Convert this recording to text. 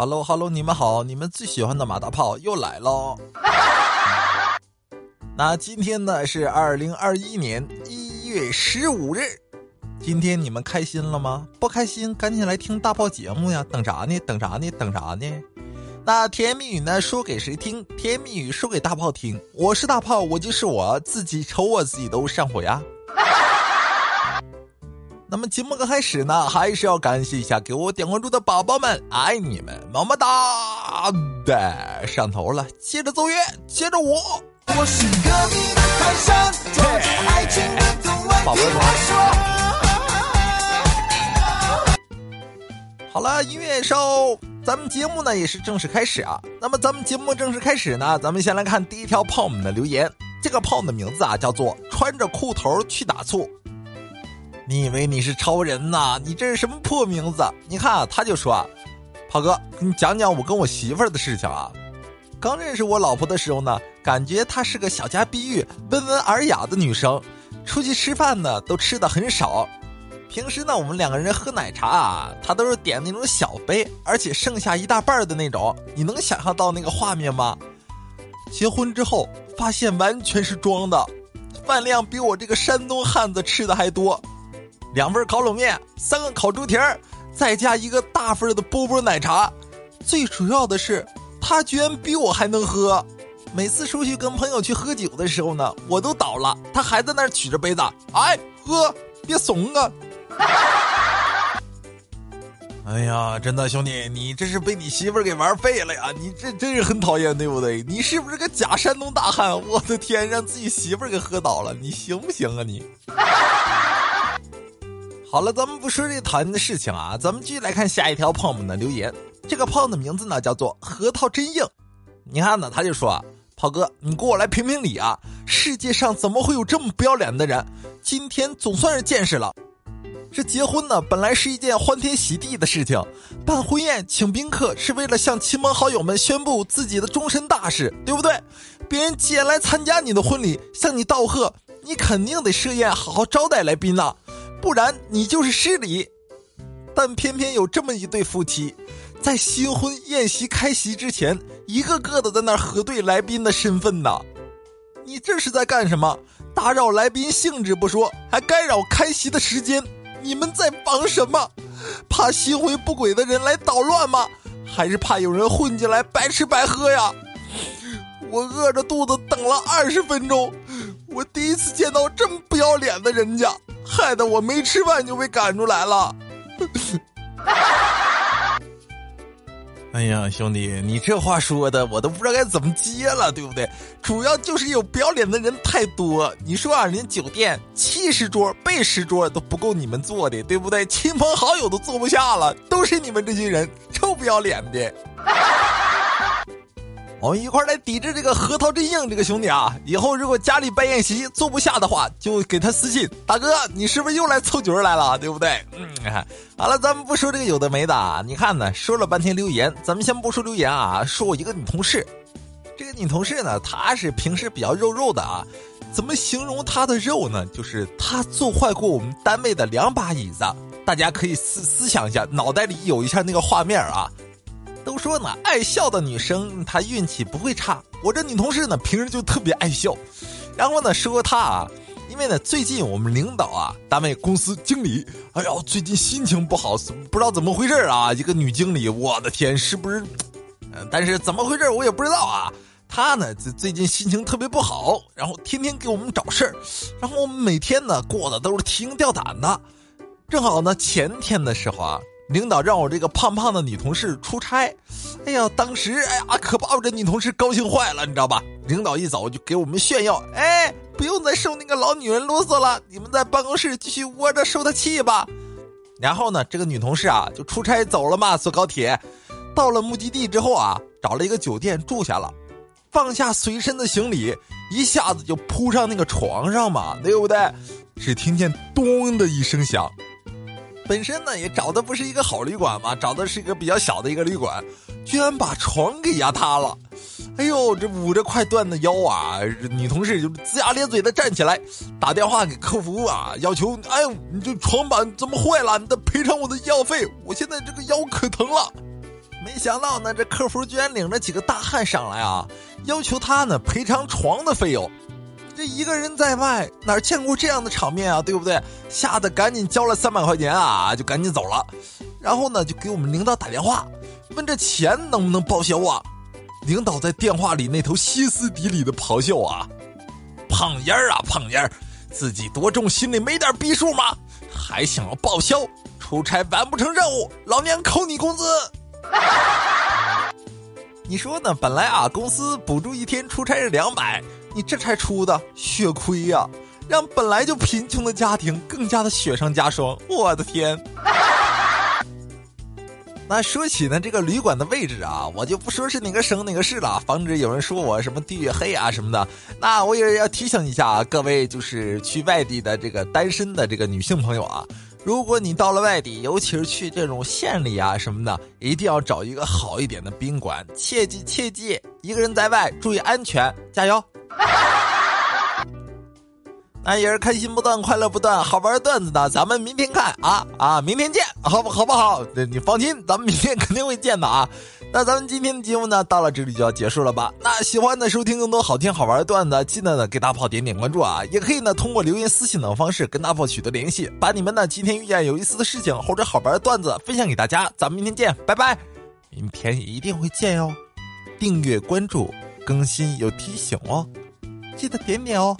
Hello Hello，你们好，你们最喜欢的马大炮又来喽。那今天呢是二零二一年一月十五日，今天你们开心了吗？不开心赶紧来听大炮节目呀！等啥呢？等啥呢？等啥呢？那甜言蜜语呢说给谁听？甜言蜜语说给大炮听。我是大炮，我就是我自己，瞅我自己都上火呀。那么节目刚开始呢，还是要感谢一下给我点关注的宝宝们，爱你们，么么哒！的上头了，接着奏乐，接着舞。我是隔壁的泰山，爱情的动漫，听我说。好了，音乐收，咱们节目呢也是正式开始啊。那么咱们节目正式开始呢，咱们先来看第一条泡们的留言。这个炮的名字啊叫做穿着裤头去打醋。你以为你是超人呐？你这是什么破名字？你看，啊他就说：“炮哥，你讲讲我跟我媳妇儿的事情啊。刚认识我老婆的时候呢，感觉她是个小家碧玉、温文尔雅的女生，出去吃饭呢都吃的很少。平时呢，我们两个人喝奶茶啊，她都是点那种小杯，而且剩下一大半的那种。你能想象到那个画面吗？结婚之后发现完全是装的，饭量比我这个山东汉子吃的还多。”两份烤冷面，三个烤猪蹄儿，再加一个大份的波波奶茶。最主要的是，他居然比我还能喝。每次出去跟朋友去喝酒的时候呢，我都倒了，他还在那儿举着杯子，哎，喝，别怂啊！哎呀，真的兄弟，你这是被你媳妇儿给玩废了呀！你这真是很讨厌，对不对？你是不是个假山东大汉？我的天，让自己媳妇儿给喝倒了，你行不行啊你？好了，咱们不说这讨厌的事情啊，咱们继续来看下一条胖们的留言。这个胖的名字呢叫做核桃真硬。你看呢，他就说：“炮哥，你给我来评评理啊！世界上怎么会有这么不要脸的人？今天总算是见识了。这结婚呢，本来是一件欢天喜地的事情，办婚宴请宾客是为了向亲朋好友们宣布自己的终身大事，对不对？别人既然来参加你的婚礼，向你道贺，你肯定得设宴好好招待来宾呐。”不然你就是失礼，但偏偏有这么一对夫妻，在新婚宴席开席之前，一个个的在那核对来宾的身份呢。你这是在干什么？打扰来宾兴致不说，还干扰开席的时间，你们在忙什么？怕新婚不轨的人来捣乱吗？还是怕有人混进来白吃白喝呀？我饿着肚子等了二十分钟，我第一次见到这么不要脸的人家。害得我没吃饭就被赶出来了。哎呀，兄弟，你这话说的我都不知道该怎么接了，对不对？主要就是有不要脸的人太多。你说啊，人酒店七十桌、背十桌都不够你们坐的，对不对？亲朋好友都坐不下了，都是你们这些人臭不要脸的。我们一块来抵制这个核桃真硬这个兄弟啊！以后如果家里办宴席坐不下的话，就给他私信，大哥，你是不是又来凑角来了？对不对？嗯，好了，咱们不说这个有的没的啊。你看呢，说了半天留言，咱们先不说留言啊，说我一个女同事。这个女同事呢，她是平时比较肉肉的啊。怎么形容她的肉呢？就是她坐坏过我们单位的两把椅子。大家可以思思想一下，脑袋里有一下那个画面啊。说呢，爱笑的女生她运气不会差。我这女同事呢，平时就特别爱笑。然后呢，说她啊，因为呢，最近我们领导啊，单位公司经理，哎呀，最近心情不好，不知道怎么回事啊。一个女经理，我的天，是不是？嗯，但是怎么回事我也不知道啊。她呢，最最近心情特别不好，然后天天给我们找事儿，然后我们每天呢过的都是提心吊胆的。正好呢，前天的时候啊。领导让我这个胖胖的女同事出差，哎呀，当时哎呀，可把我这女同事高兴坏了，你知道吧？领导一走就给我们炫耀，哎，不用再受那个老女人啰嗦了，你们在办公室继续窝着受她气吧。然后呢，这个女同事啊就出差走了嘛，坐高铁，到了目的地之后啊，找了一个酒店住下了，放下随身的行李，一下子就扑上那个床上嘛，对不对？只听见咚的一声响。本身呢也找的不是一个好旅馆嘛，找的是一个比较小的一个旅馆，居然把床给压塌了，哎呦，这捂着快断的腰啊，女同事就龇牙咧嘴的站起来，打电话给客服啊，要求，哎呦，你这床板怎么坏了？你得赔偿我的医药费，我现在这个腰可疼了。没想到呢，这客服居然领着几个大汉上来啊，要求他呢赔偿床的费用。这一个人在外哪见过这样的场面啊，对不对？吓得赶紧交了三百块钱啊，就赶紧走了。然后呢，就给我们领导打电话，问这钱能不能报销啊？领导在电话里那头歇斯底里的咆哮啊：“胖烟儿啊，胖烟儿，自己多重，心里没点逼数吗？还想要报销？出差完不成任务，老娘扣你工资！”你说呢？本来啊，公司补助一天出差是两百，你这才出的血亏呀，让本来就贫穷的家庭更加的雪上加霜。我的天！那说起呢，这个旅馆的位置啊，我就不说是哪个省哪个市了，防止有人说我什么地域黑啊什么的。那我也要提醒一下啊，各位就是去外地的这个单身的这个女性朋友啊，如果你到了外地，尤其是去这种县里啊什么的，一定要找一个好一点的宾馆，切记切记，一个人在外注意安全，加油。那也是开心不断，快乐不断，好玩的段子呢，咱们明天看啊啊，明天见，好不好不好？你放心，咱们明天肯定会见的啊。那咱们今天的节目呢，到了这里就要结束了吧？那喜欢的收听更多好听好玩的段子，记得呢给大炮点点关注啊，也可以呢通过留言、私信等方式跟大炮取得联系，把你们呢今天遇见有意思的事情或者好玩的段子分享给大家。咱们明天见，拜拜！明天一定会见哟，订阅关注，更新有提醒哦，记得点点哦。